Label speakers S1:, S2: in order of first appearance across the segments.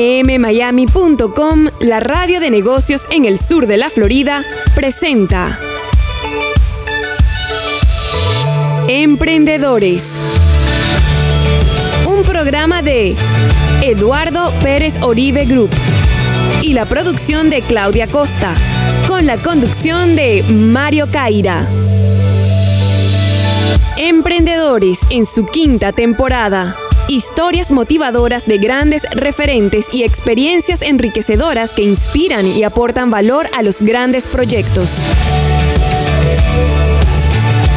S1: nmmiami.com, la radio de negocios en el sur de la Florida, presenta Emprendedores. Un programa de Eduardo Pérez Oribe Group y la producción de Claudia Costa, con la conducción de Mario Caira. Emprendedores en su quinta temporada. Historias motivadoras de grandes referentes y experiencias enriquecedoras que inspiran y aportan valor a los grandes proyectos.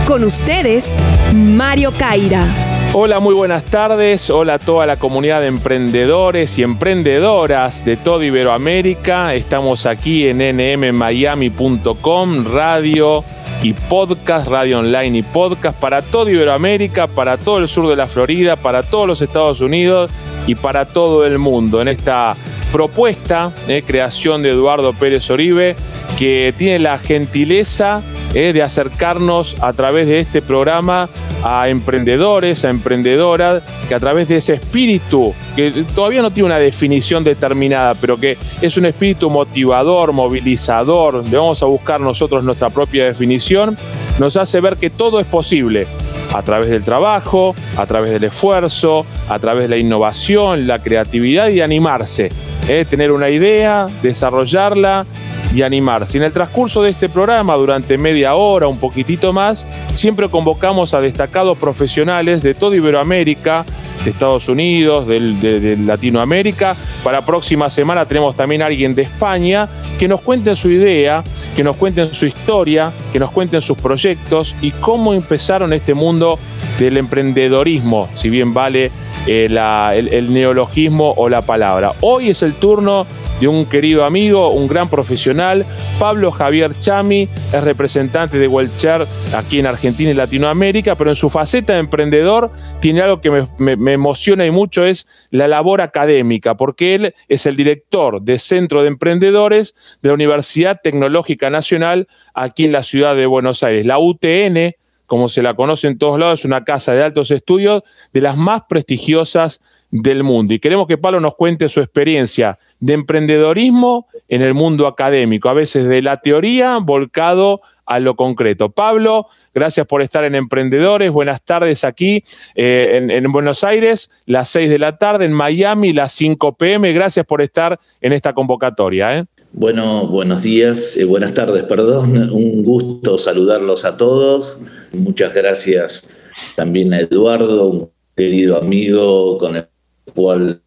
S1: Con ustedes, Mario Caira.
S2: Hola, muy buenas tardes. Hola a toda la comunidad de emprendedores y emprendedoras de todo Iberoamérica. Estamos aquí en nmmiami.com, radio y podcast, radio online y podcast para todo Iberoamérica, para todo el sur de la Florida, para todos los Estados Unidos y para todo el mundo. En esta propuesta, eh, creación de Eduardo Pérez Oribe, que tiene la gentileza eh, de acercarnos a través de este programa a emprendedores, a emprendedoras, que a través de ese espíritu, que todavía no tiene una definición determinada, pero que es un espíritu motivador, movilizador, le vamos a buscar nosotros nuestra propia definición, nos hace ver que todo es posible a través del trabajo, a través del esfuerzo, a través de la innovación, la creatividad y animarse. ¿eh? Tener una idea, desarrollarla y animarse. En el transcurso de este programa, durante media hora, un poquitito más, siempre convocamos a destacados profesionales de toda Iberoamérica, de Estados Unidos, de, Latinoamérica. Para próxima semana tenemos también a alguien de España que nos cuente su idea, que nos cuenten su historia, que nos cuenten sus proyectos y cómo empezaron este mundo del emprendedorismo, si bien vale eh, el, neologismo o la palabra. Hoy es el turno de un querido amigo, un gran profesional, Pablo Javier Chami, es representante de Welcher aquí en Argentina y Latinoamérica, pero en su faceta de emprendedor tiene algo que me, emociona y mucho, es la labor académica, porque él es el director de Centro de Emprendedores de la Universidad Tecnológica Nacional aquí en la ciudad de Buenos Aires, la UTN, como se la conoce en todos lados, es una casa de altos estudios de las más prestigiosas del mundo. Y queremos que Pablo nos cuente su experiencia de emprendedorismo en el mundo académico, a veces de la teoría volcado a lo concreto. Pablo, gracias por estar en Emprendedores. Buenas tardes aquí eh, en, Buenos Aires, las 6 de la tarde, en Miami, las 5 pm. Gracias por estar en esta convocatoria. ¿eh?
S3: Bueno, buenos días, eh, buenas tardes, perdón. Un gusto saludarlos a todos. Muchas gracias también a Eduardo, un querido amigo con el cual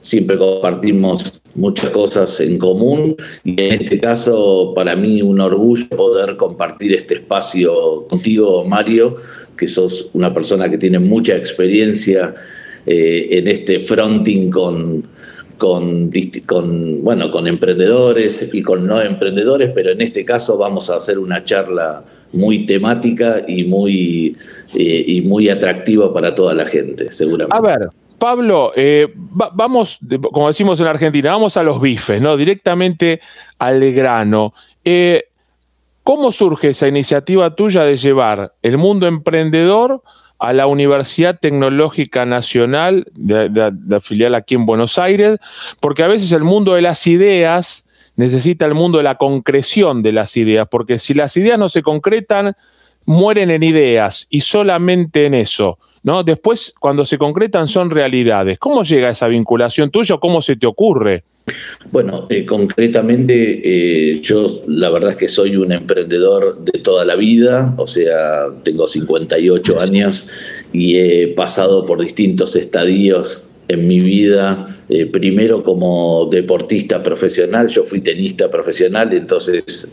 S3: siempre compartimos muchas cosas en común y en este caso para mí un orgullo poder compartir este espacio contigo, Mario, que sos una persona que tiene mucha experiencia eh, en este fronting con, con, bueno, con emprendedores y con no emprendedores, pero en este caso vamos a hacer una charla muy temática y muy, eh, y muy atractiva para toda la gente, seguramente.
S2: A ver, Pablo, eh, vamos, como decimos en Argentina, vamos a los bifes, ¿no? Directamente al grano. Eh, ¿Cómo surge esa iniciativa tuya de llevar el mundo emprendedor a la Universidad Tecnológica Nacional, de, filial aquí en Buenos Aires? Porque a veces el mundo de las ideas necesita el mundo de la concreción de las ideas, porque si las ideas no se concretan, mueren en ideas y solamente en eso. ¿No? Después, cuando se concretan, son realidades. ¿Cómo llega esa vinculación tuya cómo se te ocurre?
S3: Bueno, eh, concretamente eh, yo la verdad es que soy un emprendedor de toda la vida, o sea, tengo 58 años y he pasado por distintos estadios en mi vida. Eh, primero como deportista profesional, yo fui tenista profesional, entonces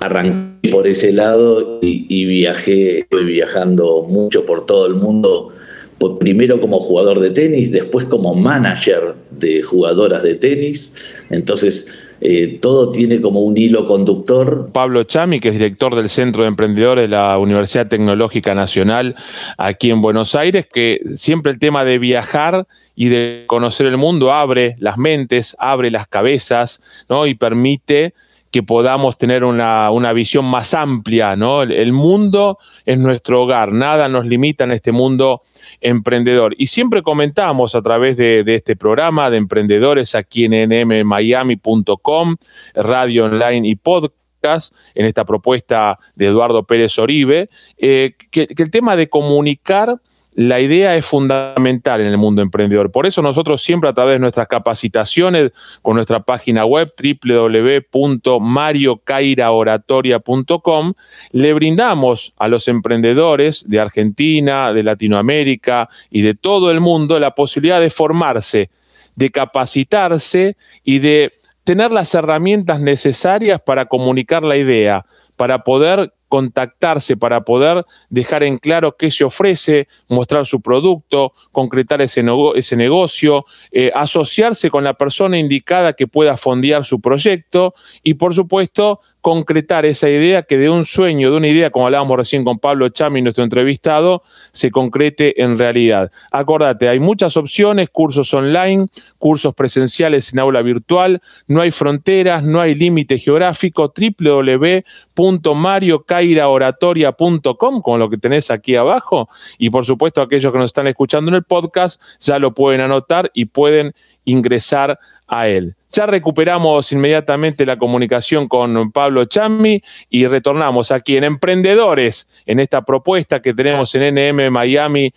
S3: arranqué por ese lado y, viajé, estoy viajando mucho por todo el mundo, pues primero como jugador de tenis, después como manager de jugadoras de tenis, entonces eh, todo tiene como un hilo conductor.
S2: Pablo Chami, que es director del Centro de Emprendedores de la Universidad Tecnológica Nacional aquí en Buenos Aires, que siempre el tema de viajar y de conocer el mundo abre las mentes, abre las cabezas, ¿no? Y permite que podamos tener una, visión más amplia, ¿no? El, mundo es nuestro hogar, nada nos limita en este mundo emprendedor. Y siempre comentamos a través de, este programa de emprendedores aquí en nmmiami.com, radio online y podcast, en esta propuesta de Eduardo Pérez Oribe, eh, que, el tema de comunicar la idea es fundamental en el mundo emprendedor. Por eso nosotros siempre a través de nuestras capacitaciones con nuestra página web www.mariocairaoratoria.com le brindamos a los emprendedores de Argentina, de Latinoamérica y de todo el mundo la posibilidad de formarse, de capacitarse y de tener las herramientas necesarias para comunicar la idea, para poder contactarse para poder dejar en claro qué se ofrece, mostrar su producto, concretar ese, negocio, eh, asociarse con la persona indicada que pueda fondear su proyecto y, por supuesto, concretar esa idea que de un sueño, de una idea, como hablábamos recién con Pablo Chami, nuestro entrevistado, se concrete en realidad. Acordate, hay muchas opciones, cursos online, cursos presenciales en aula virtual, no hay fronteras, no hay límite geográfico, www.mariocairaoratoria.com, con lo que tenés aquí abajo, y por supuesto aquellos que nos están escuchando en el podcast ya lo pueden anotar y pueden ingresar a él. Ya recuperamos inmediatamente la comunicación con Pablo Chammi y retornamos aquí en Emprendedores, en esta propuesta que tenemos en nmmiami.com,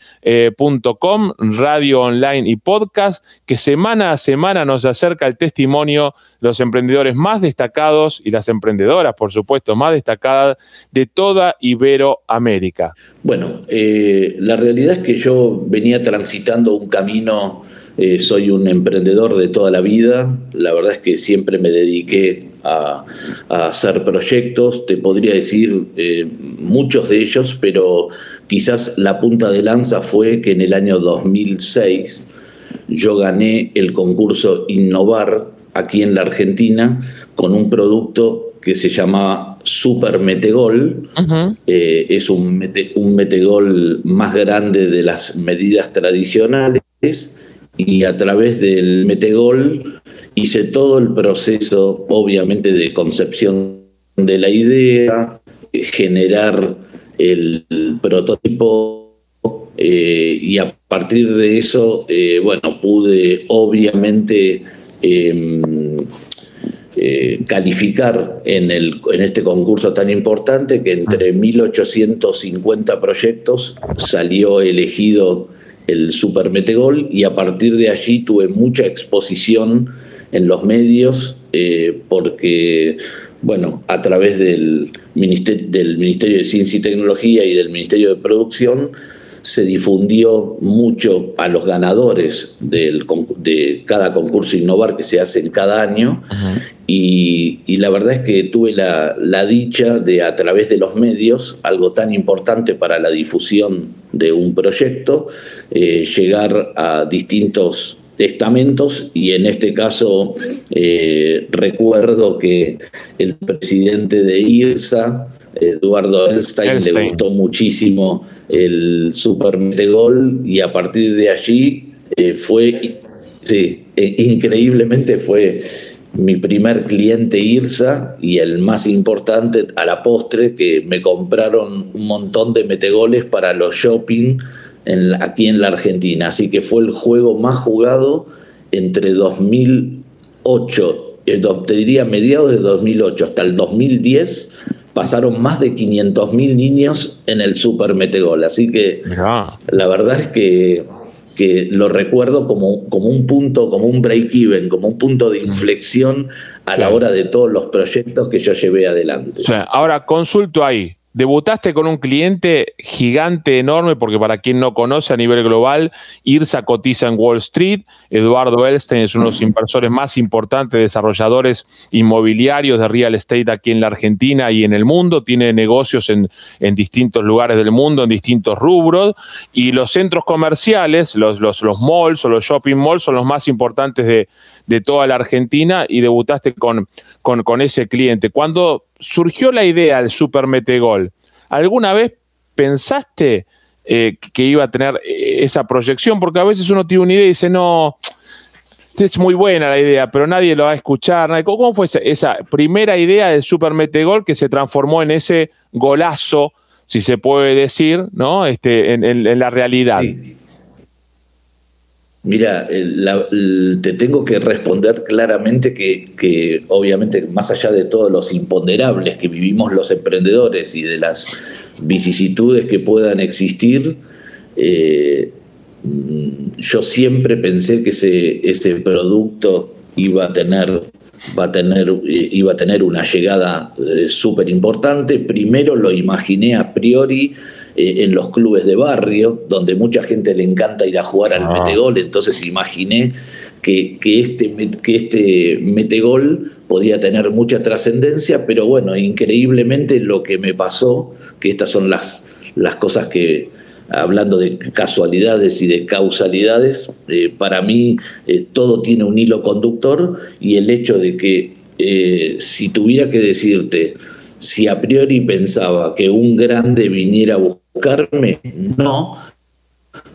S2: radio online y podcast, que semana a semana nos acerca el testimonio de los emprendedores más destacados y las emprendedoras, por supuesto, más destacadas de toda Iberoamérica.
S3: Bueno, eh, la realidad es que yo venía transitando un camino eh, soy un emprendedor de toda la vida, la verdad es que siempre me dediqué a, hacer proyectos, te podría decir eh, muchos de ellos, pero quizás la punta de lanza fue que en el año 2006 yo gané el concurso Innovar aquí en la Argentina con un producto que se llamaba Super Metegol. Eh, es un, un metegol más grande de las medidas tradicionales y a través del Metegol hice todo el proceso, obviamente, de concepción de la idea, generar el prototipo eh, y a partir de eso, eh, bueno, pude obviamente em, eh, calificar en, el, en este concurso tan importante que entre 1.850 proyectos salió elegido el Super Metegol y a partir de allí tuve mucha exposición en los medios eh, porque, bueno, a través del Ministerio, del Ministerio de Ciencia y Tecnología y del Ministerio de Producción se difundió mucho a los ganadores del, de cada concurso Innovar que se hace en cada año. Y, la verdad es que tuve la, dicha de a través de los medios, algo tan importante para la difusión de un proyecto, eh, llegar a distintos estamentos y en este caso eh, recuerdo que el presidente de IRSA, Eduardo Elstein, le gustó muchísimo el Super Metegol y a partir de allí eh, fue, sí, eh, increíblemente fue mi primer cliente IRSA y el más importante a la postre que me compraron un montón de metegoles para los shopping en, aquí en la Argentina. Así que fue el juego más jugado entre 2008, eh, te diría mediados de 2008 hasta el 2010 pasaron más de 500.000 niños en el Super Metegol. Así que la verdad es que, que lo recuerdo como, como, un punto, como un break-even, como un punto de inflexión a la hora de todos los proyectos que yo llevé adelante.
S2: ahora consulto ahí. Debutaste con un cliente gigante, enorme, porque para quien no conoce a nivel global, IRSA cotiza en Wall Street, Eduardo Elstein es uno de los inversores más importantes, desarrolladores inmobiliarios de real estate aquí en la Argentina y en el mundo, tiene negocios en, en distintos lugares del mundo, en distintos rubros, y los centros comerciales, los, los, los malls o los shopping malls son los más importantes de, de toda la Argentina y debutaste con, con, ese cliente. Cuando surgió la idea del Super Metegol, ¿alguna vez pensaste eh, que iba a tener eh, esa proyección? Porque a veces uno tiene una idea y dice, no, es muy buena la idea, pero nadie lo va a escuchar. ¿Cómo fue esa, primera idea del Super Metegol que se transformó en ese golazo, si se puede decir, ¿no? Este, en, la realidad.
S3: Mira, te tengo que responder claramente que, obviamente más allá de todos los imponderables que vivimos los emprendedores y de las vicisitudes que puedan existir, eh, yo siempre pensé que ese, ese producto iba a tener va a tener, eh, iba a tener una llegada eh, súper importante. Primero lo imaginé a priori eh, en los clubes de barrio, donde mucha gente le encanta ir a jugar al ah. metegol, entonces imaginé que, que, este, que este metegol podía tener mucha trascendencia, pero bueno, increíblemente lo que me pasó, que estas son las, las cosas que, hablando de casualidades y de causalidades, eh, para mí eh, todo tiene un hilo conductor y el hecho de que si tuviera que decirte, si a priori pensaba que un grande viniera a buscarme, no,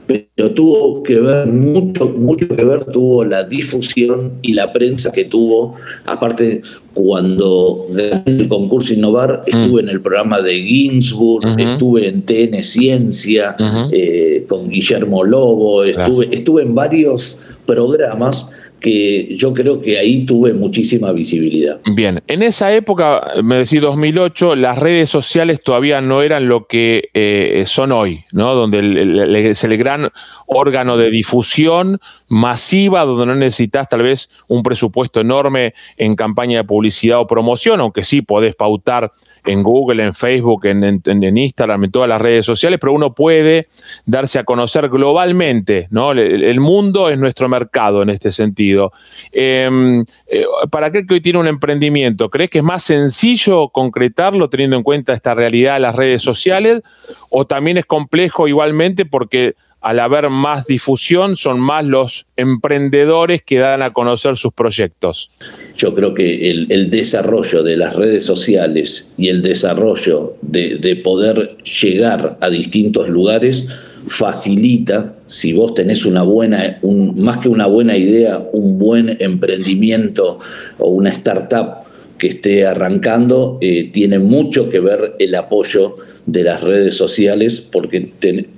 S3: pero tuvo que ver, mucho, mucho que ver tuvo la difusión y la prensa que tuvo. Aparte, cuando gané el concurso Innovar, mm. estuve en el programa de Ginsburg, estuve en TN Ciencia eh, con Guillermo Lobo, estuve, estuve en varios programas que yo creo que ahí tuve muchísima visibilidad.
S2: Bien, en esa época, me decís 2008, las redes sociales todavía no eran lo que eh, son hoy, ¿no? Donde es el gran órgano de difusión masiva, donde no necesitas tal vez un presupuesto enorme en campaña de publicidad o promoción, aunque sí podés pautar en Google, en Facebook, en, Instagram, en todas las redes sociales, pero uno puede darse a conocer globalmente, ¿no? El, mundo es nuestro mercado en este sentido. Em, eh, para aquel que hoy tiene un emprendimiento, ¿crees que es más sencillo concretarlo teniendo en cuenta esta realidad de las redes sociales? ¿O también es complejo igualmente porque al haber más difusión, son más los emprendedores que dan a conocer sus proyectos.
S3: Yo creo que el, desarrollo de las redes sociales y el desarrollo de, poder llegar a distintos lugares facilita, si vos tenés una buena, más que una buena idea, un buen emprendimiento o una startup que esté arrancando, eh, tiene mucho que ver el apoyo de las redes sociales porque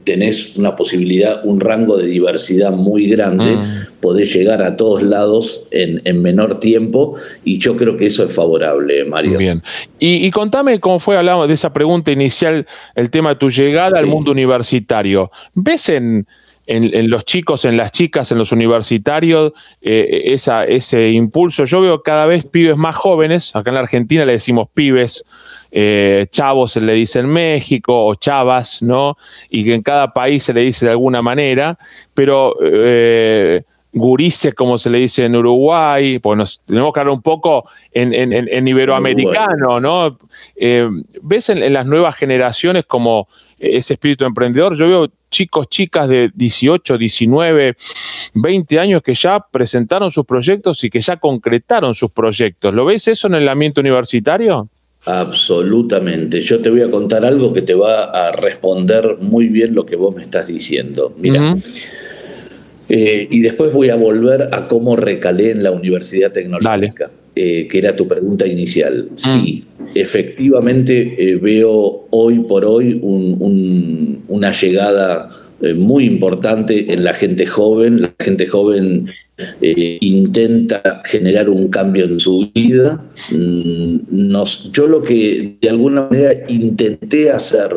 S3: tenés una posibilidad, un rango de diversidad muy grande, mm. podés llegar a todos lados en, menor tiempo y yo creo que eso es favorable, Mario.
S2: Bien. Y, contame cómo fue, hablamos de esa pregunta inicial, el tema de tu llegada al mundo universitario. ¿Ves en, en, los chicos, en las chicas, en los universitarios, eh, esa, ese impulso? Yo veo cada vez pibes más jóvenes, acá en la Argentina le decimos pibes, eh, chavos se le dice en México o chavas, ¿no? Y que en cada país se le dice de alguna manera, pero eh, gurises, como se le dice en Uruguay, pues nos tenemos que hablar un poco en, iberoamericano, ¿no? Eh, ¿Ves en, las nuevas generaciones como ese espíritu emprendedor? Yo veo chicos, chicas de 18, 19, 20 años que ya presentaron sus proyectos y que ya concretaron sus proyectos. ¿Lo ves eso en el ambiente universitario?
S3: Absolutamente. Yo te voy a contar algo que te va a responder muy bien lo que vos me estás diciendo. Mira. Eh, y después voy a volver a cómo recalé en la Universidad Tecnológica, eh, que era tu pregunta inicial. Mm. Sí, efectivamente eh, veo hoy por hoy una llegada muy importante en la gente joven. La gente joven eh, intenta generar un cambio en su vida. Mm, yo lo que de alguna manera intenté hacer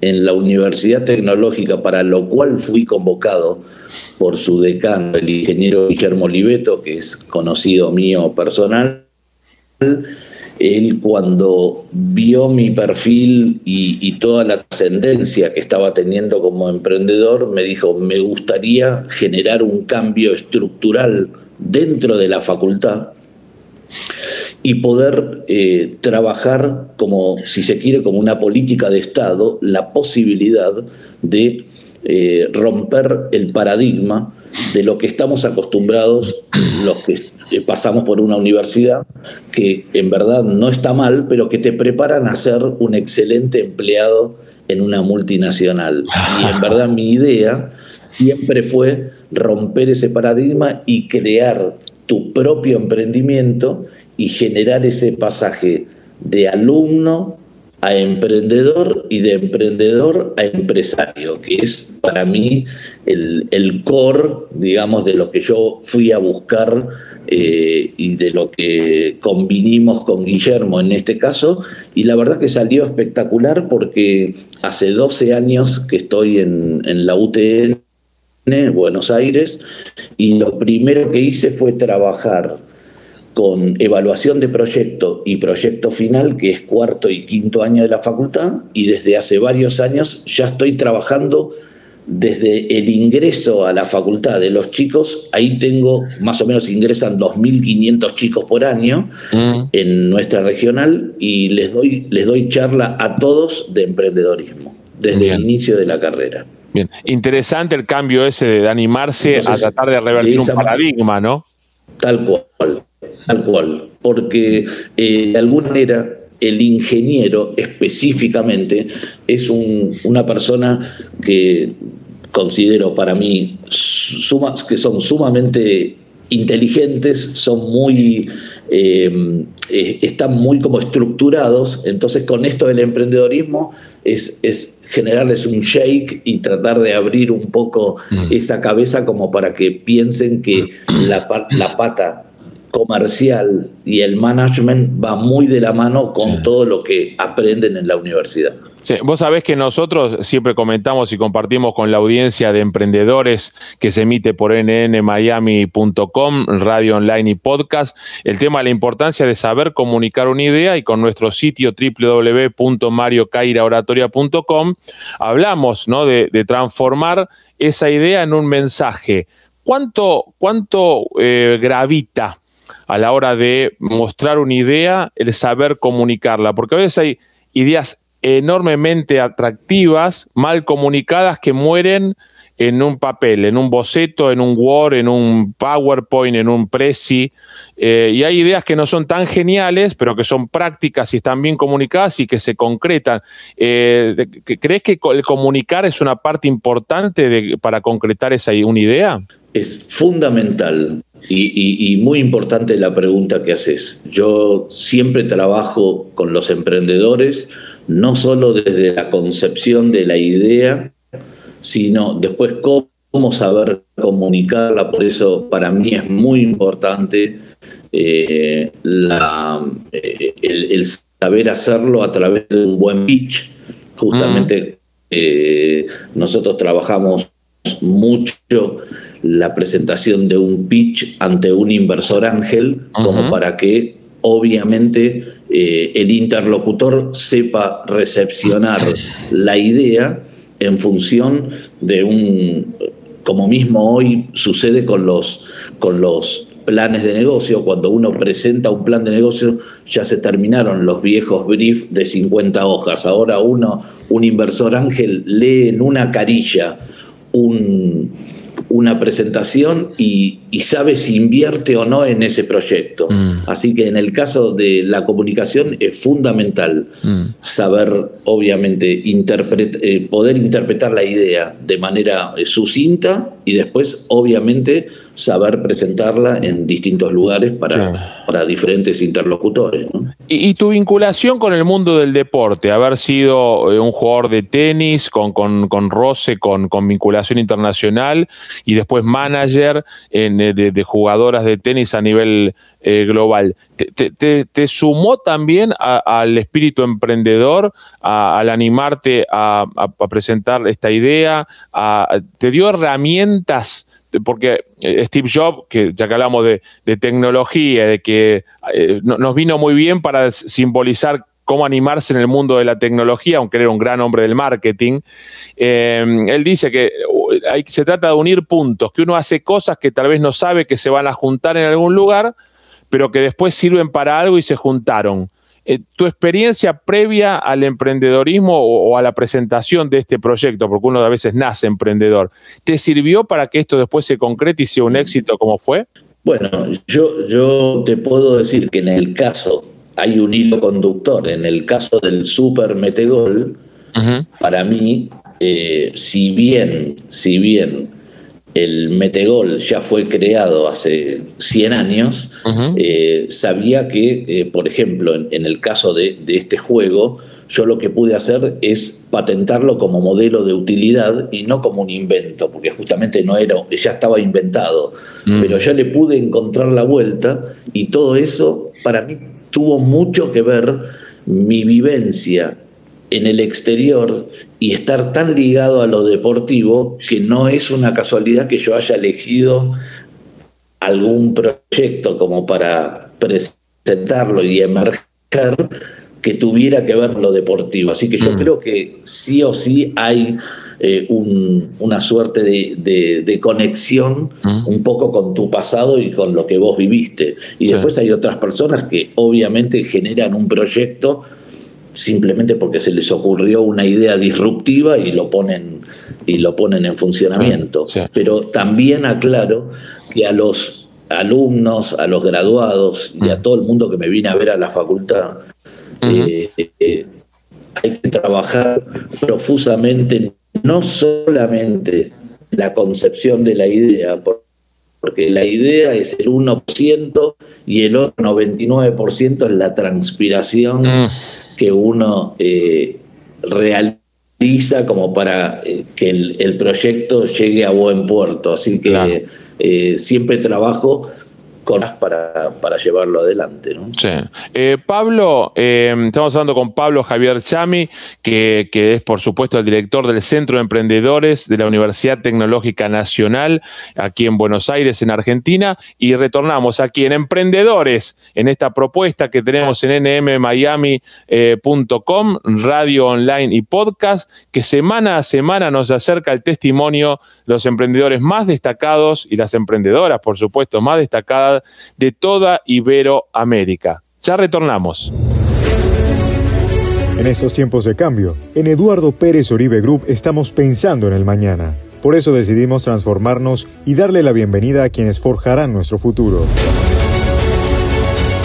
S3: en la Universidad Tecnológica, para lo cual fui convocado por su decano, el ingeniero Guillermo Oliveto, que es conocido mío personal, él cuando vio mi perfil y, toda la ascendencia que estaba teniendo como emprendedor, me dijo, me gustaría generar un cambio estructural dentro de la facultad y poder eh, trabajar como, si se quiere, como una política de Estado, la posibilidad de eh, romper el paradigma de lo que estamos acostumbrados los que pasamos por una universidad que en verdad no está mal, pero que te preparan a ser un excelente empleado en una multinacional. Y en verdad mi idea siempre fue romper ese paradigma y crear tu propio emprendimiento y generar ese pasaje de alumno a emprendedor y de emprendedor a empresario, que es para mí el, el core, digamos, de lo que yo fui a buscar eh, y de lo que convinimos con Guillermo en este caso. Y la verdad que salió espectacular porque hace 12 años que estoy en, en la UTN, Buenos Aires, y lo primero que hice fue trabajar con evaluación de proyecto y proyecto final, que es cuarto y quinto año de la facultad, y desde hace varios años ya estoy trabajando desde el ingreso a la facultad de los chicos, ahí tengo, más o menos ingresan 2.500 chicos por año mm. en nuestra regional y les doy, les doy charla a todos de emprendedorismo, desde el inicio de la carrera.
S2: Bien, interesante el cambio ese de animarse a tratar de revertir un paradigma, ¿no?
S3: Tal cual, tal cual, porque eh, de alguna manera el ingeniero específicamente es una persona que considero para mí que son sumamente inteligentes, son muy, eh, eh, están muy como estructurados, entonces con esto del emprendedorismo es, es generarles un shake y tratar de abrir un poco mm. esa cabeza como para que piensen que la, la pata comercial y el management va muy de la mano con todo lo que aprenden en la universidad.
S2: Sí, vos sabés que nosotros siempre comentamos y compartimos con la audiencia de emprendedores que se emite por nnmiami.com, radio online y podcast, el tema de la importancia de saber comunicar una idea y con nuestro sitio www.mariocairaoratoria.com hablamos ¿no? de, transformar esa idea en un mensaje. ¿Cuánto, cuánto eh, gravita a la hora de mostrar una idea, el saber comunicarla, porque a veces hay ideas enormemente atractivas, mal comunicadas, que mueren en un papel, en un boceto, en un Word, en un PowerPoint, en un Prezi. Eh, y hay ideas que no son tan geniales, pero que son prácticas y están bien comunicadas y que se concretan. Eh, ¿Crees que el comunicar es una parte importante para concretar esa una idea?
S3: Es fundamental. Y, muy importante la pregunta que haces. Yo siempre trabajo con los emprendedores, no solo desde la concepción de la idea, sino después cómo saber comunicarla. Por eso para mí es muy importante eh, eh, el, saber hacerlo a través de un buen pitch. Justamente eh, nosotros trabajamos mucho la presentación de un pitch ante un inversor ángel, como para que obviamente eh, el interlocutor sepa recepcionar la idea en función de un, como mismo hoy sucede con los, con los planes de negocio, cuando uno presenta un plan de negocio, ya se terminaron los viejos briefs de 50 hojas. Ahora uno, un inversor ángel, lee en una carilla un, una presentación y, sabe si invierte o no en ese proyecto. Mm. Así que en el caso de la comunicación es fundamental mm. saber, obviamente, eh, poder interpretar la idea de manera eh, sucinta y después, obviamente, saber presentarla en distintos lugares para, para diferentes interlocutores.
S2: ¿Y, tu vinculación con el mundo del deporte, haber sido eh, un jugador de tenis con, con, con roce, con, con vinculación internacional y después manager en, de, jugadoras de tenis a nivel eh, global, ¿Te, sumó también al espíritu emprendedor, al animarte a, presentar esta idea? ¿Te dio herramientas? porque eh, Steve Jobs, que ya que hablamos de, tecnología, de que eh, nos vino muy bien para simbolizar cómo animarse en el mundo de la tecnología, aunque era un gran hombre del marketing, eh, él dice que se trata de unir puntos, que uno hace cosas que tal vez no sabe que se van a juntar en algún lugar, pero que después sirven para algo y se juntaron. Eh, tu experiencia previa al emprendedorismo o, a la presentación de este proyecto, porque uno a veces nace emprendedor, ¿te sirvió para que esto después se concrete y sea un éxito como fue?
S3: Bueno, yo, yo te puedo decir que en el caso, hay un hilo conductor, en el caso del Super Metegol, para mí, eh, si bien, si bien el Metegol ya fue creado hace 100 años, eh, sabía que, eh, por ejemplo, en, el caso de, este juego, yo lo que pude hacer es patentarlo como modelo de utilidad y no como un invento, porque justamente no era, ya estaba inventado, mm. pero yo le pude encontrar la vuelta y todo eso para mí tuvo mucho que ver mi vivencia en el exterior y estar tan ligado a lo deportivo que no es una casualidad que yo haya elegido algún proyecto como para presentarlo y emerger que tuviera que ver lo deportivo. Así que yo mm. creo que sí o sí hay eh, una suerte de, conexión mm. un poco con tu pasado y con lo que vos viviste. Y después hay otras personas que obviamente generan un proyecto simplemente porque se les ocurrió una idea disruptiva y lo ponen, y lo ponen en funcionamiento. Pero también aclaro que a los alumnos, a los graduados y a mm. todo el mundo que me viene a ver a la facultad, eh, eh, hay que trabajar profusamente no solamente la concepción de la idea, porque la idea es el 1% y el otro 99% es la transpiración. Mm que uno eh, realiza como para eh, que el, proyecto llegue a buen puerto. Así que eh, siempre trabajo para, para llevarlo adelante. ¿no?
S2: Sí. Eh, Pablo, eh, estamos hablando con Pablo Javier Chami, que, es por supuesto el director del Centro de Emprendedores de la Universidad Tecnológica Nacional, aquí en Buenos Aires, en Argentina, y retornamos aquí en Emprendedores, en esta propuesta que tenemos en nmmiami.com, radio online y podcast, que semana a semana nos acerca el testimonio de los emprendedores más destacados y las emprendedoras, por supuesto, más destacadas de toda Iberoamérica. Ya retornamos.
S4: En estos tiempos de cambio, en Eduardo Pérez Oribe Group estamos pensando en el mañana. Por eso decidimos transformarnos y darle la bienvenida a quienes forjarán nuestro futuro.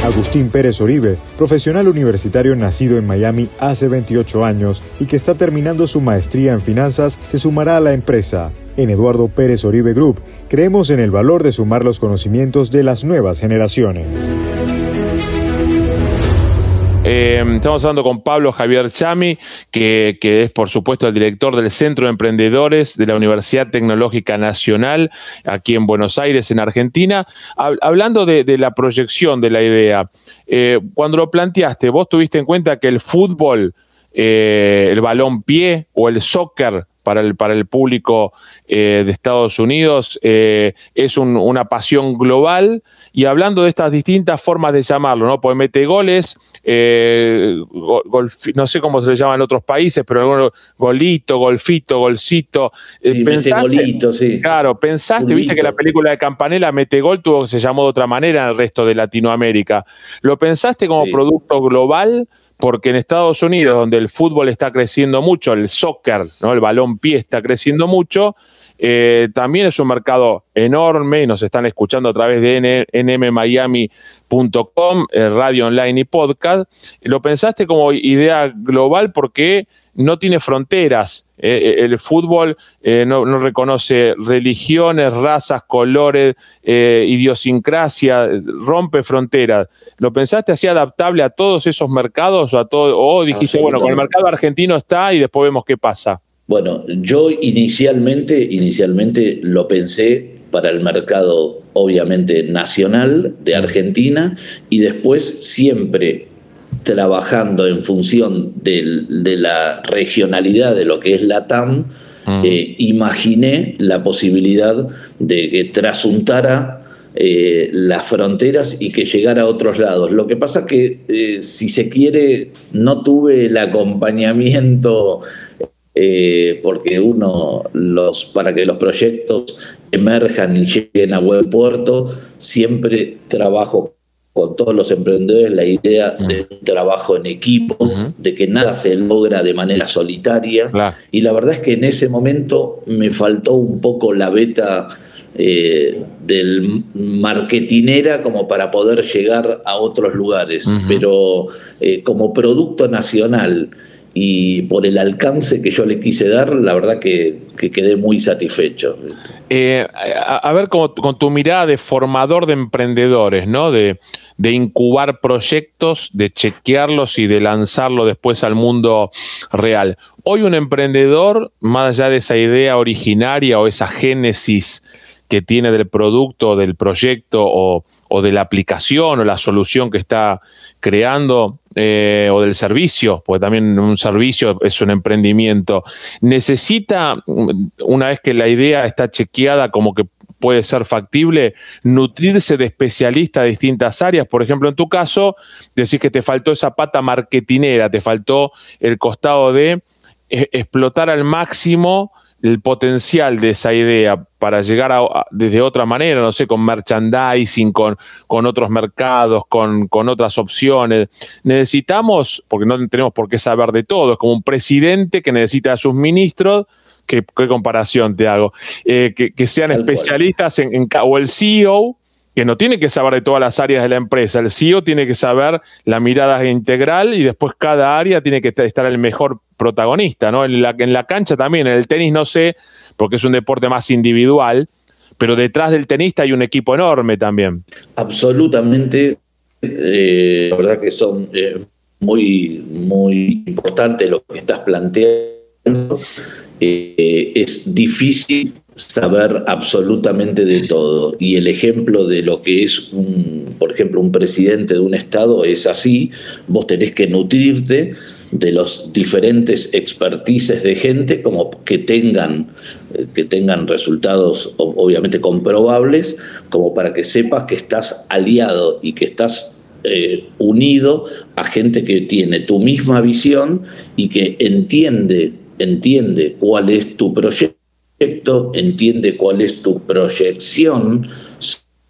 S4: Agustín Pérez Oribe, profesional universitario nacido en Miami hace 28 años y que está terminando su maestría en finanzas, se sumará a la empresa en Eduardo Pérez Oribe Group creemos en el valor de sumar los conocimientos de las nuevas generaciones.
S2: Eh, estamos hablando con Pablo Javier Chami, que, es por supuesto el director del Centro de Emprendedores de la Universidad Tecnológica Nacional, aquí en Buenos Aires, en Argentina. hablando de, la proyección de la idea, eh, cuando lo planteaste, vos tuviste en cuenta que el fútbol, eh, el balón pie o el soccer para el, para el público eh, de Estados Unidos, es una pasión global. Y hablando de estas distintas formas de llamarlo, ¿no? Pues mete goles, eh, no sé cómo se le llama en otros países, pero golito, golfito, golcito.
S3: Sí, mete golito, sí.
S2: Claro, pensaste, viste que la película de Campanella, Mete Gol, tuvo, se llamó de otra manera en el resto de Latinoamérica. ¿Lo pensaste como producto global? Porque en Estados Unidos, donde el fútbol está creciendo mucho, el soccer, ¿no? el balón pie está creciendo mucho, eh, también es un mercado enorme y nos están escuchando a través de nmmiami.com, eh, radio online y podcast. Lo pensaste como idea global porque no tiene fronteras. Eh, el fútbol no, reconoce religiones, razas, colores, idiosincrasia, rompe fronteras. ¿Lo pensaste así adaptable a todos esos mercados o a todo, o dijiste, bueno, con el mercado argentino está y después vemos qué pasa?
S3: Bueno, yo inicialmente, inicialmente lo pensé para el mercado obviamente nacional de Argentina y después siempre trabajando en función de la regionalidad de lo que es la TAM, mm. eh, imaginé la posibilidad de que trasuntara eh, las fronteras y que llegara a otros lados. Lo que pasa que, eh, si se quiere, no tuve el acompañamiento eh, porque uno, los, para que los proyectos emerjan y lleguen a buen puerto, siempre trabajo con todos los emprendedores la idea de un trabajo en equipo, de que nada se logra de manera solitaria. Y la verdad es que en ese momento me faltó un poco la beta eh, del marketinera como para poder llegar a otros lugares. Pero eh, como producto nacional y por el alcance que yo le quise dar, la verdad que, quedé muy satisfecho.
S2: Eh, a, ver, con, con, tu mirada de formador de emprendedores, ¿no? De, de incubar proyectos, de chequearlos y de lanzarlo después al mundo real. Hoy un emprendedor, más allá de esa idea originaria o esa génesis que tiene del producto, del proyecto o, de la aplicación o la solución que está creando eh, o del servicio, porque también un servicio es un emprendimiento, necesita, una vez que la idea está chequeada como que puede ser factible, nutrirse de especialistas de distintas áreas. Por ejemplo, en tu caso, decís que te faltó esa pata marketinera, te faltó el costado de eh, explotar al máximo el potencial de esa idea para llegar a, desde otra manera, no sé, con merchandising, con, con otros mercados, con, con, otras opciones. Necesitamos, porque no tenemos por qué saber de todo, es como un presidente que necesita a sus ministros ¿Qué, comparación te hago? Eh, que, sean especialistas en, o el CEO, que no tiene que saber de todas las áreas de la empresa. El CEO tiene que saber la mirada integral y después cada área tiene que estar el mejor protagonista, ¿no? En la, en la cancha también, en el tenis no sé, porque es un deporte más individual, pero detrás del tenista hay un equipo enorme también.
S3: Absolutamente, eh, la verdad que son eh, muy, muy importantes lo que estás planteando. Eh, es difícil saber absolutamente de todo. Y el ejemplo de lo que es, un, por ejemplo, un presidente de un Estado es así. Vos tenés que nutrirte de los diferentes expertices de gente como que tengan, eh, que tengan resultados obviamente comprobables, como para que sepas que estás aliado y que estás eh, unido a gente que tiene tu misma visión y que entiende entiende cuál es tu proyecto, entiende cuál es tu proyección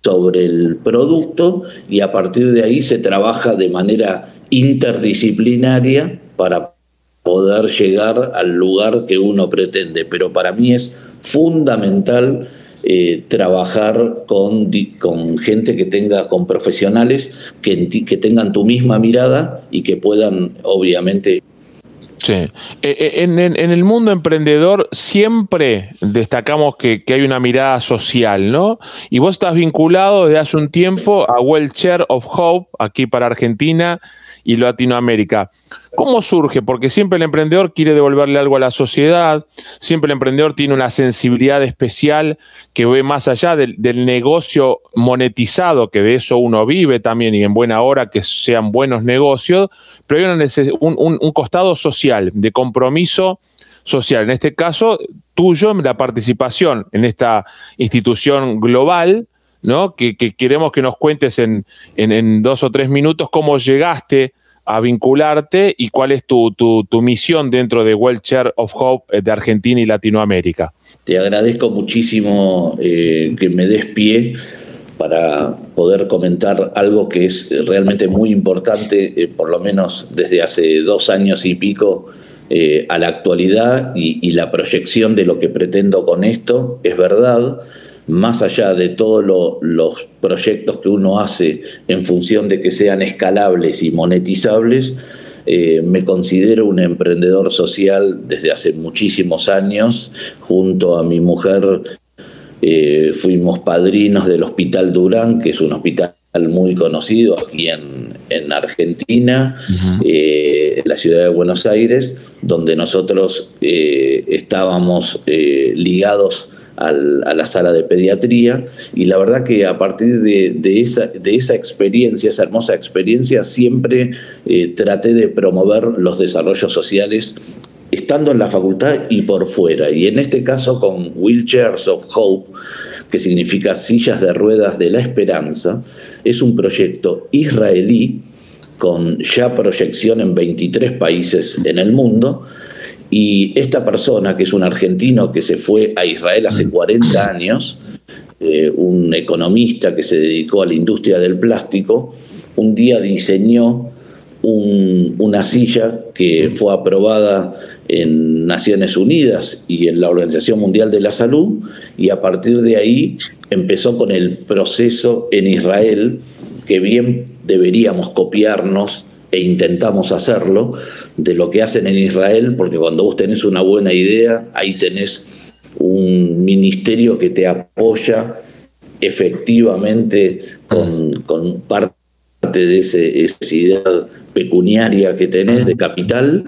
S3: sobre el producto y a partir de ahí se trabaja de manera interdisciplinaria para poder llegar al lugar que uno pretende. Pero para mí es fundamental eh, trabajar con, con, gente que tenga, con profesionales que, que tengan tu misma mirada y que puedan obviamente
S2: Sí. Eh, eh, en, el mundo emprendedor siempre destacamos que, hay una mirada social, ¿no? Y vos estás vinculado desde hace un tiempo a Well Chair of Hope, aquí para Argentina y Latinoamérica. ¿Cómo surge? Porque siempre el emprendedor quiere devolverle algo a la sociedad, siempre el emprendedor tiene una sensibilidad especial que ve más allá del, negocio monetizado, que de eso uno vive también y en buena hora que sean buenos negocios, pero hay un, un, costado social, de compromiso social. En este caso, tuyo, la participación en esta institución global, Que, queremos que nos cuentes en, dos o tres minutos cómo llegaste a vincularte y cuál es tu, misión dentro de World Chair of Hope de Argentina y Latinoamérica.
S3: Te agradezco muchísimo eh, que me des pie para poder comentar algo que es realmente muy importante, eh, por lo menos desde hace dos años y pico eh, a la actualidad y, la proyección de lo que pretendo con esto es verdad más allá de todos los proyectos que uno hace en función de que sean escalables y monetizables, eh, me considero un emprendedor social desde hace muchísimos años. Junto a mi mujer eh, fuimos padrinos del Hospital Durán, que es un hospital muy conocido aquí en, Argentina, eh, en la ciudad de Buenos Aires, donde nosotros estábamos ligados a la sala de pediatría y la verdad que a partir de, esa, de esa experiencia, esa hermosa experiencia, siempre eh, traté de promover los desarrollos sociales estando en la facultad y por fuera. Y en este caso con Wheelchairs of Hope, que significa sillas de ruedas de la esperanza, es un proyecto israelí con ya proyección en 23 países en el mundo, y esta persona, que es un argentino que se fue a Israel hace 40 mm. años, eh, un economista que se dedicó a la industria del plástico, un día diseñó una silla que fue aprobada en Naciones Unidas y en la Organización Mundial de la Salud, y a partir de ahí empezó con el proceso en Israel, que bien deberíamos copiarnos e intentamos hacerlo, de lo que hacen en Israel, porque cuando vos tenés una buena idea, ahí tenés un ministerio que te apoya efectivamente con, con parte de ese, esa idea pecuniaria que tenés de capital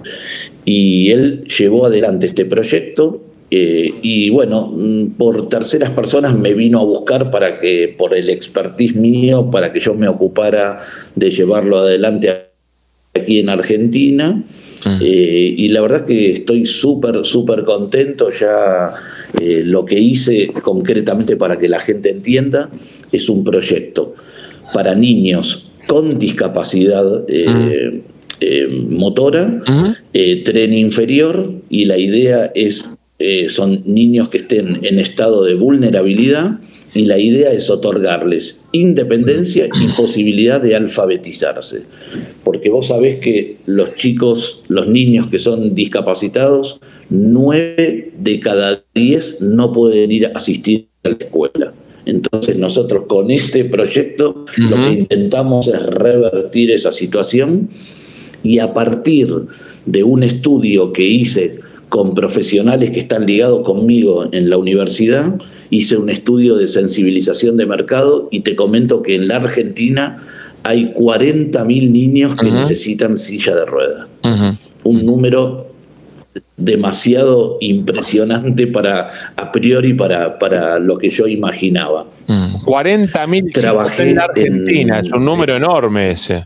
S3: y él llevó adelante este proyecto eh, y bueno, mm, por terceras personas me vino a buscar para que, por el expertise mío, para que yo me ocupara de llevarlo adelante aquí en Argentina. Mm. Eh, y la verdad que estoy súper, súper contento. Ya eh, lo que hice concretamente para que la gente entienda es un proyecto para niños con discapacidad mm. motora, tren inferior, y la idea es eh, son niños que estén en estado de vulnerabilidad y la idea es otorgarles independencia y posibilidad de alfabetizarse. Porque vos sabés que los chicos, los niños que son discapacitados, nueve de cada diez no pueden ir a asistir a la escuela. Entonces nosotros con este proyecto lo que intentamos es revertir esa situación y a partir de un estudio que hice con profesionales que están ligados conmigo en la universidad, hice un estudio de sensibilización de mercado y te comento que en la Argentina hay 40.000 niños que necesitan silla de ruedas. Un número demasiado impresionante para a priori para, para lo que yo imaginaba.
S2: 40.000 en la Argentina, es un número enorme ese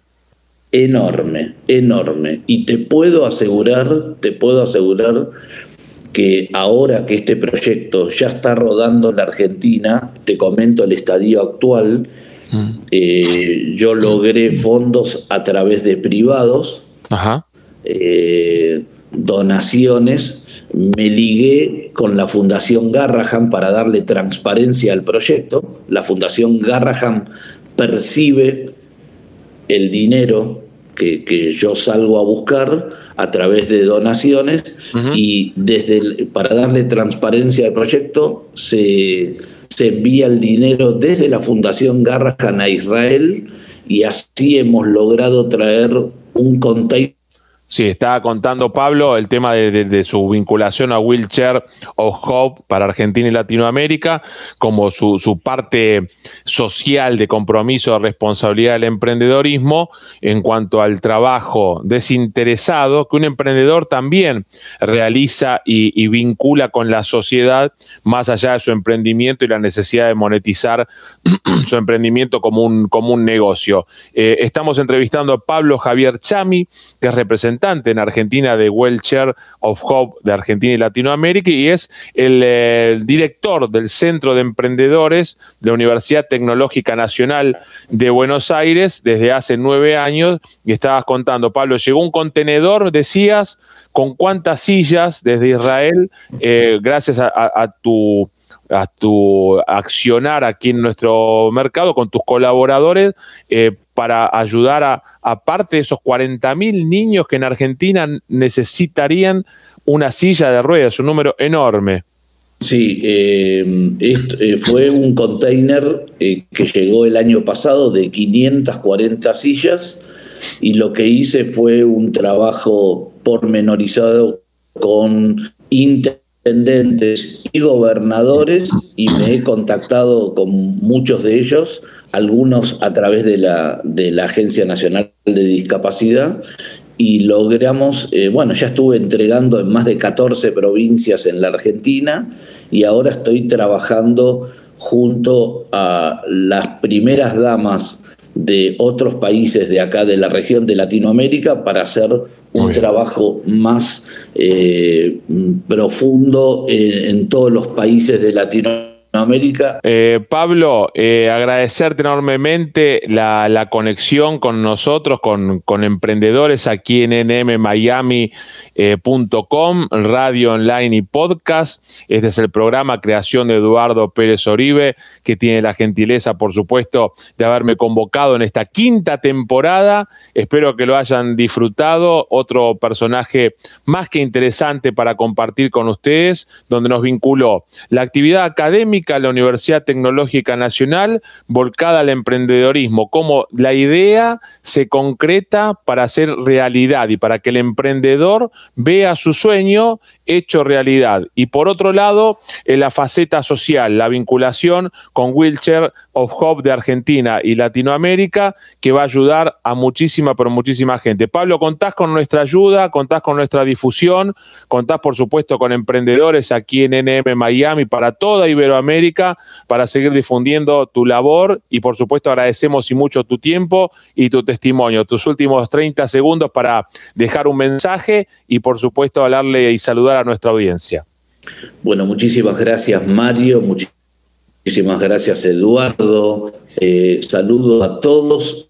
S3: enorme, enorme. Y te puedo asegurar, te puedo asegurar que ahora que este proyecto ya está rodando en la Argentina, te comento el estadio actual, mm. eh, yo logré fondos a través de privados, eh, donaciones, me ligué con la Fundación Garraham para darle transparencia al proyecto. La Fundación Garraham percibe el dinero que, yo salgo a buscar a través de donaciones y desde para darle transparencia al proyecto se, se envía el dinero desde la Fundación Garrahan a Israel y así hemos logrado traer un container
S2: Sí, estaba contando Pablo el tema de, su vinculación a Wheelchair of Hope para Argentina y Latinoamérica, como su, parte social de compromiso de responsabilidad del emprendedorismo en cuanto al trabajo desinteresado que un emprendedor también realiza y, vincula con la sociedad más allá de su emprendimiento y la necesidad de monetizar su emprendimiento como un, como un negocio. Eh, estamos entrevistando a Pablo Javier Chami, que es representante en Argentina de Wheelchair of Hope de Argentina y Latinoamérica y es el, director del Centro de Emprendedores de la Universidad Tecnológica Nacional de Buenos Aires desde hace nueve años. Y estabas contando, Pablo, llegó un contenedor, decías, con cuántas sillas desde Israel, eh, gracias a, tu a tu accionar aquí en nuestro mercado con tus colaboradores eh, para ayudar a, aparte de esos 40.000 niños que en Argentina necesitarían una silla de ruedas, un número enorme.
S3: Sí, eh, eh, fue un container que llegó el año pasado de 540 sillas y lo que hice fue un trabajo pormenorizado con y gobernadores y me he contactado con muchos de ellos algunos a través de la, de la Agencia Nacional de Discapacidad y logramos, eh, bueno, ya estuve entregando en más de 14 provincias en la Argentina y ahora estoy trabajando junto a las primeras damas de otros países de acá de la región de Latinoamérica para hacer un trabajo más eh, profundo en todos los países de Latinoamérica
S2: Eh, Pablo, eh, agradecerte enormemente la, conexión con nosotros, con, emprendedores aquí en nmmiami.com, eh, radio online y podcast. Este es el programa Creación de Eduardo Pérez Oribe, que tiene la gentileza, por supuesto, de haberme convocado en esta quinta temporada. Espero que lo hayan disfrutado. Otro personaje más que interesante para compartir con ustedes, donde nos vinculó la actividad académica Económica, la Universidad Tecnológica Nacional, volcada al emprendedorismo, cómo la idea se concreta para hacer realidad y para que el emprendedor vea su sueño hecho realidad. Y por otro lado, en la faceta social, la vinculación con Wheelchair of Hope de Argentina y Latinoamérica, que va a ayudar a muchísima, pero muchísima gente. Pablo, contás con nuestra ayuda, contás con nuestra difusión, contás por supuesto con emprendedores aquí en NM Miami para toda Iberoamérica, para seguir difundiendo tu labor y por supuesto agradecemos y mucho tu tiempo y tu testimonio, tus últimos 30 segundos para dejar un mensaje y por supuesto hablarle y saludar nuestra audiencia.
S3: Bueno, muchísimas gracias Mario, muchísimas gracias Eduardo, eh, saludo a todos,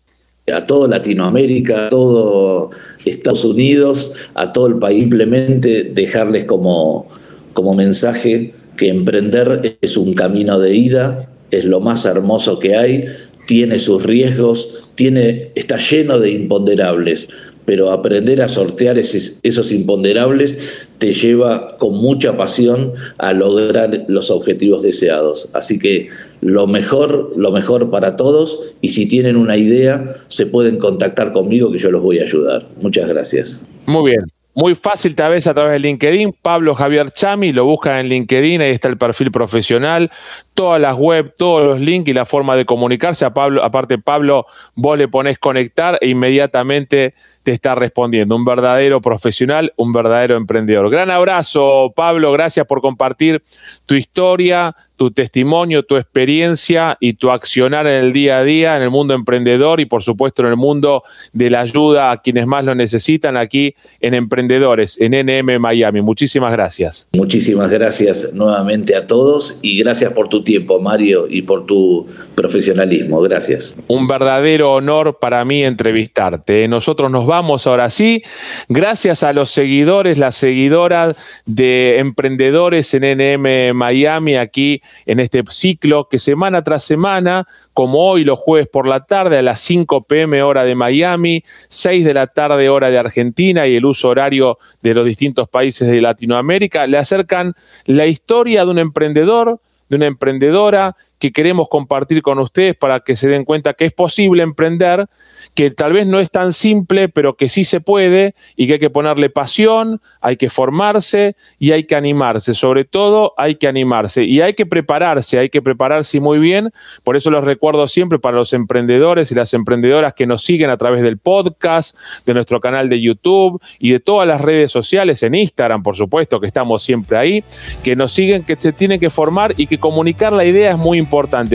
S3: a toda Latinoamérica, a todo Estados Unidos, a todo el país, simplemente dejarles como, como mensaje que emprender es un camino de ida, es lo más hermoso que hay, tiene sus riesgos, tiene, está lleno de imponderables pero aprender a sortear esos, imponderables te lleva con mucha pasión a lograr los objetivos deseados. Así que lo mejor, lo mejor para todos y si tienen una idea se pueden contactar conmigo que yo los voy a ayudar. Muchas gracias.
S2: Muy bien. Muy fácil tal vez a través de LinkedIn, Pablo Javier Chami, lo buscan en LinkedIn, ahí está el perfil profesional, todas las web, todos los links y la forma de comunicarse. A Pablo, aparte Pablo, vos le pones conectar e inmediatamente te está respondiendo. Un verdadero profesional, un verdadero emprendedor. Gran abrazo, Pablo, gracias por compartir tu historia, tu testimonio, tu experiencia y tu accionar en el día a día, en el mundo emprendedor y por supuesto en el mundo de la ayuda a quienes más lo necesitan aquí en Emprendedores, en NM Miami. Muchísimas gracias.
S3: Muchísimas gracias nuevamente a todos y gracias por tu tiempo, Mario, y por tu profesionalismo. Gracias.
S2: Un verdadero honor para mí entrevistarte. Nosotros nos vamos ahora sí. Gracias a los seguidores, las seguidoras de Emprendedores en NM Miami aquí en este ciclo que semana tras semana, como hoy los jueves por la tarde a las 5 pm hora de Miami, 6 de la tarde hora de Argentina y el uso horario de los distintos países de Latinoamérica, le acercan la historia de un emprendedor, de una emprendedora que queremos compartir con ustedes para que se den cuenta que es posible emprender, que tal vez no es tan simple, pero que sí se puede y que hay que ponerle pasión, hay que formarse y hay que animarse. Sobre todo hay que animarse y hay que prepararse, hay que prepararse muy bien. Por eso los recuerdo siempre para los emprendedores y las emprendedoras que nos siguen a través del podcast, de nuestro canal de YouTube y de todas las redes sociales, en Instagram, por supuesto, que estamos siempre ahí, que nos siguen, que se tienen que formar y que comunicar la idea es muy importante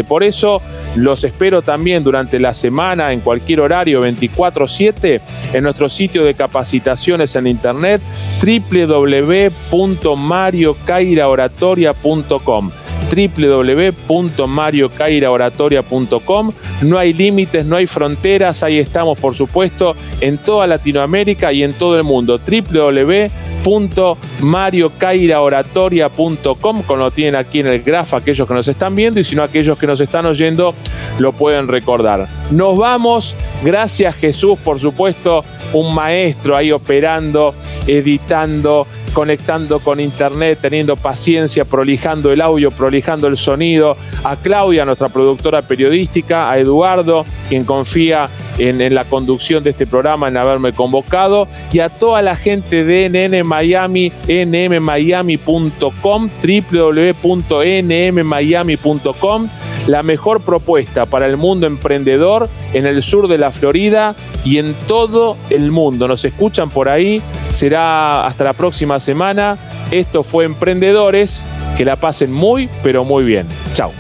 S2: Por eso los espero también durante la semana en cualquier horario 24/7 en nuestro sitio de capacitaciones en internet www.mariocairaoratoria.com www.mariocairaoratoria.com. No hay límites, no hay fronteras, ahí estamos por supuesto en toda Latinoamérica y en todo el mundo. www.mariocairaoratoria.com, como lo tienen aquí en el grafo aquellos que nos están viendo y si no aquellos que nos están oyendo lo pueden recordar. Nos vamos, gracias Jesús por supuesto, un maestro ahí operando, editando, conectando con internet, teniendo paciencia, prolijando el audio, prolijando el sonido, a Claudia, nuestra productora periodística, a Eduardo, quien confía en, la conducción de este programa, en haberme convocado, y a toda la gente de NN Miami, nmmiami.com, www.nmmiami.com, la mejor propuesta para el mundo emprendedor en el sur de la Florida y en todo el mundo. Nos escuchan por ahí, será hasta la próxima semana. Esto fue Emprendedores, que la pasen muy, pero muy bien. Chao.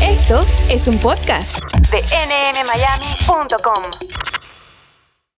S1: Esto es un podcast de nmmiami.com.